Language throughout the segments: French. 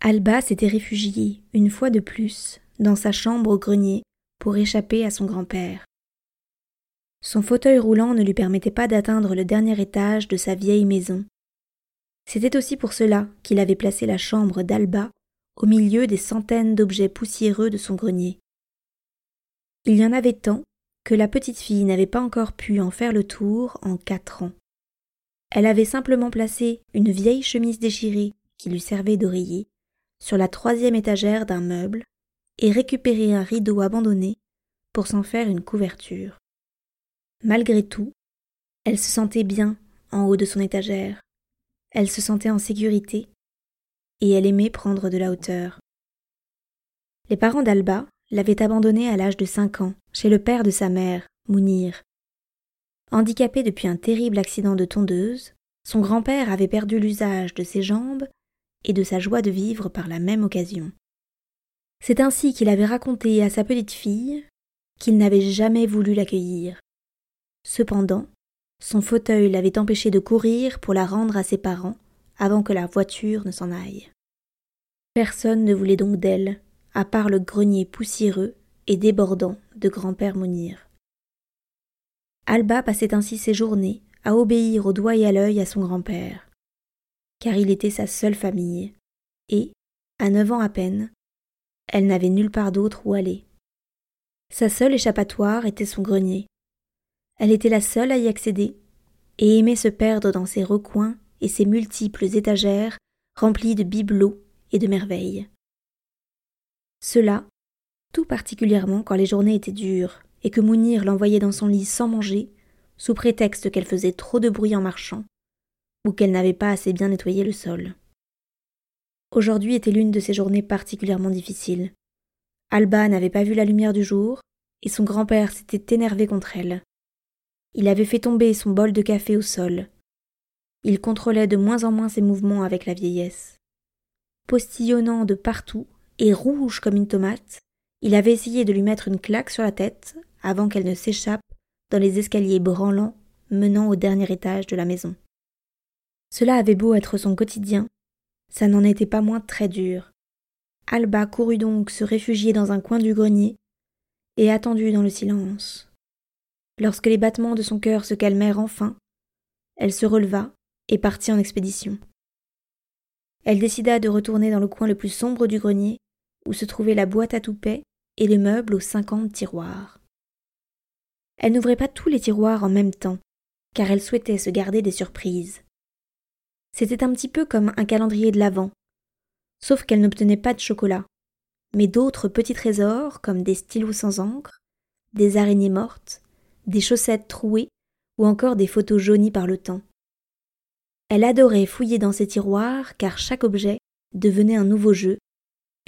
Alba s'était réfugiée, une fois de plus, dans sa chambre au grenier pour échapper à son grand-père. Son fauteuil roulant ne lui permettait pas d'atteindre le dernier étage de sa vieille maison. C'était aussi pour cela qu'il avait placé la chambre d'Alba au milieu des centaines d'objets poussiéreux de son grenier. Il y en avait tant que la petite fille n'avait pas encore pu en faire le tour en quatre ans. Elle avait simplement placé une vieille chemise déchirée qui lui servait d'oreiller sur la troisième étagère d'un meuble et récupérer un rideau abandonné pour s'en faire une couverture. Malgré tout, elle se sentait bien en haut de son étagère, elle se sentait en sécurité, et elle aimait prendre de la hauteur. Les parents d'Alba l'avaient abandonnée à l'âge de cinq ans chez le père de sa mère, Mounir. Handicapé depuis un terrible accident de tondeuse, son grand-père avait perdu l'usage de ses jambes et de sa joie de vivre par la même occasion. C'est ainsi qu'il avait raconté à sa petite fille qu'il n'avait jamais voulu l'accueillir. Cependant, son fauteuil l'avait empêché de courir pour la rendre à ses parents avant que la voiture ne s'en aille. Personne ne voulait donc d'elle, à part le grenier poussiéreux et débordant de grand-père Monir. Alba passait ainsi ses journées à obéir au doigt et à l'œil à son grand-père car il était sa seule famille, et, à neuf ans à peine, elle n'avait nulle part d'autre où aller. Sa seule échappatoire était son grenier. Elle était la seule à y accéder, et aimait se perdre dans ses recoins et ses multiples étagères remplies de bibelots et de merveilles. Cela, tout particulièrement quand les journées étaient dures et que Mounir l'envoyait dans son lit sans manger, sous prétexte qu'elle faisait trop de bruit en marchant, ou qu'elle n'avait pas assez bien nettoyé le sol. Aujourd'hui était l'une de ces journées particulièrement difficiles. Alba n'avait pas vu la lumière du jour, et son grand-père s'était énervé contre elle. Il avait fait tomber son bol de café au sol. Il contrôlait de moins en moins ses mouvements avec la vieillesse. Postillonnant de partout et rouge comme une tomate, il avait essayé de lui mettre une claque sur la tête avant qu'elle ne s'échappe dans les escaliers branlants menant au dernier étage de la maison. Cela avait beau être son quotidien, ça n'en était pas moins très dur. Alba courut donc se réfugier dans un coin du grenier et attendit dans le silence. Lorsque les battements de son cœur se calmèrent enfin, elle se releva et partit en expédition. Elle décida de retourner dans le coin le plus sombre du grenier, où se trouvait la boîte à toupet et les meubles aux cinquante tiroirs. Elle n'ouvrait pas tous les tiroirs en même temps, car elle souhaitait se garder des surprises. C'était un petit peu comme un calendrier de l'Avent, sauf qu'elle n'obtenait pas de chocolat, mais d'autres petits trésors comme des stylos sans encre, des araignées mortes, des chaussettes trouées ou encore des photos jaunies par le temps. Elle adorait fouiller dans ces tiroirs car chaque objet devenait un nouveau jeu,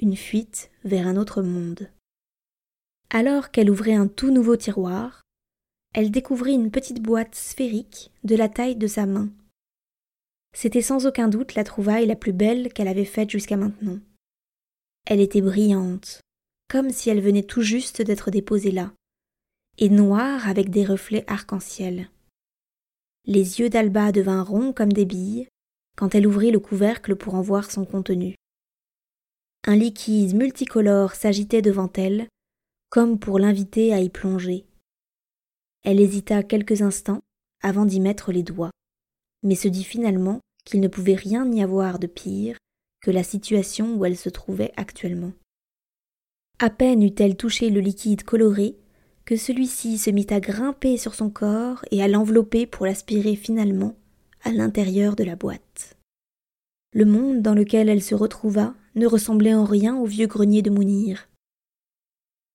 une fuite vers un autre monde. Alors qu'elle ouvrait un tout nouveau tiroir, elle découvrit une petite boîte sphérique de la taille de sa main. C'était sans aucun doute la trouvaille la plus belle qu'elle avait faite jusqu'à maintenant. Elle était brillante, comme si elle venait tout juste d'être déposée là, et noire avec des reflets arc-en-ciel. Les yeux d'Alba devinrent ronds comme des billes quand elle ouvrit le couvercle pour en voir son contenu. Un liquide multicolore s'agitait devant elle, comme pour l'inviter à y plonger. Elle hésita quelques instants avant d'y mettre les doigts, mais se dit finalement qu'il ne pouvait rien y avoir de pire que la situation où elle se trouvait actuellement. À peine eut-elle touché le liquide coloré que celui-ci se mit à grimper sur son corps et à l'envelopper pour l'aspirer finalement à l'intérieur de la boîte. Le monde dans lequel elle se retrouva ne ressemblait en rien au vieux grenier de Mounir.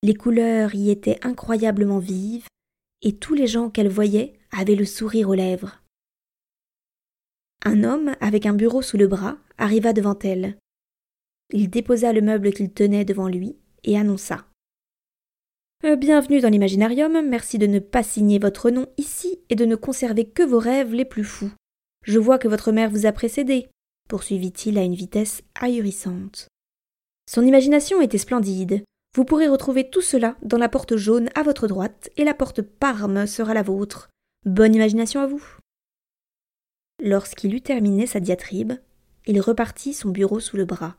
Les couleurs y étaient incroyablement vives, et tous les gens qu'elle voyait avaient le sourire aux lèvres. Un homme, avec un bureau sous le bras, arriva devant elle. Il déposa le meuble qu'il tenait devant lui et annonça. Euh, bienvenue dans l'imaginarium, merci de ne pas signer votre nom ici et de ne conserver que vos rêves les plus fous. Je vois que votre mère vous a précédé, poursuivit-il à une vitesse ahurissante. Son imagination était splendide. Vous pourrez retrouver tout cela dans la porte jaune à votre droite et la porte Parme sera la vôtre. Bonne imagination à vous. Lorsqu'il eut terminé sa diatribe, il repartit son bureau sous le bras.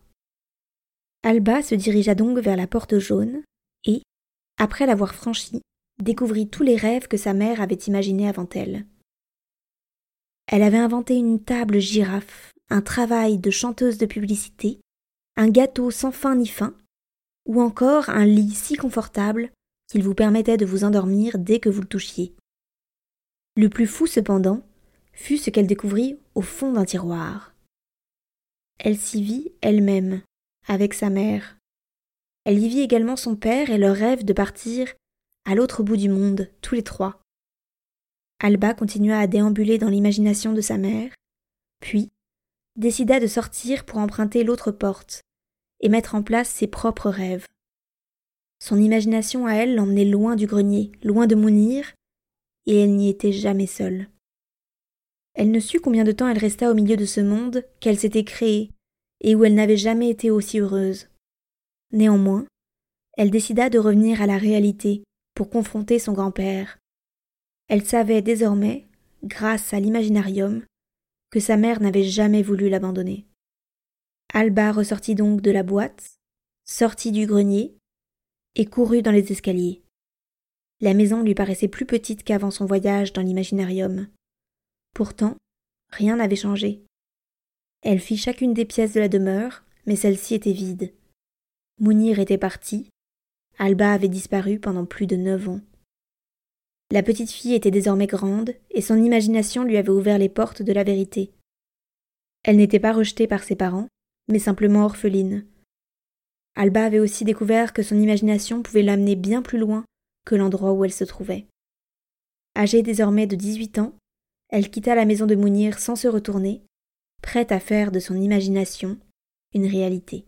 Alba se dirigea donc vers la porte jaune et, après l'avoir franchie, découvrit tous les rêves que sa mère avait imaginés avant elle. Elle avait inventé une table girafe, un travail de chanteuse de publicité, un gâteau sans fin ni fin, ou encore un lit si confortable qu'il vous permettait de vous endormir dès que vous le touchiez. Le plus fou cependant fut ce qu'elle découvrit au fond d'un tiroir. Elle s'y vit elle-même, avec sa mère. Elle y vit également son père et leur rêve de partir à l'autre bout du monde, tous les trois. Alba continua à déambuler dans l'imagination de sa mère, puis décida de sortir pour emprunter l'autre porte et mettre en place ses propres rêves. Son imagination à elle l'emmenait loin du grenier, loin de Mounir, et elle n'y était jamais seule. Elle ne sut combien de temps elle resta au milieu de ce monde qu'elle s'était créé et où elle n'avait jamais été aussi heureuse. Néanmoins, elle décida de revenir à la réalité pour confronter son grand-père. Elle savait désormais, grâce à l'imaginarium, que sa mère n'avait jamais voulu l'abandonner. Alba ressortit donc de la boîte, sortit du grenier et courut dans les escaliers. La maison lui paraissait plus petite qu'avant son voyage dans l'imaginarium. Pourtant, rien n'avait changé. Elle fit chacune des pièces de la demeure, mais celle-ci était vide. Mounir était parti. Alba avait disparu pendant plus de neuf ans. La petite fille était désormais grande, et son imagination lui avait ouvert les portes de la vérité. Elle n'était pas rejetée par ses parents, mais simplement orpheline. Alba avait aussi découvert que son imagination pouvait l'amener bien plus loin que l'endroit où elle se trouvait. Âgée désormais de dix-huit ans, elle quitta la maison de Mounir sans se retourner prête à faire de son imagination une réalité.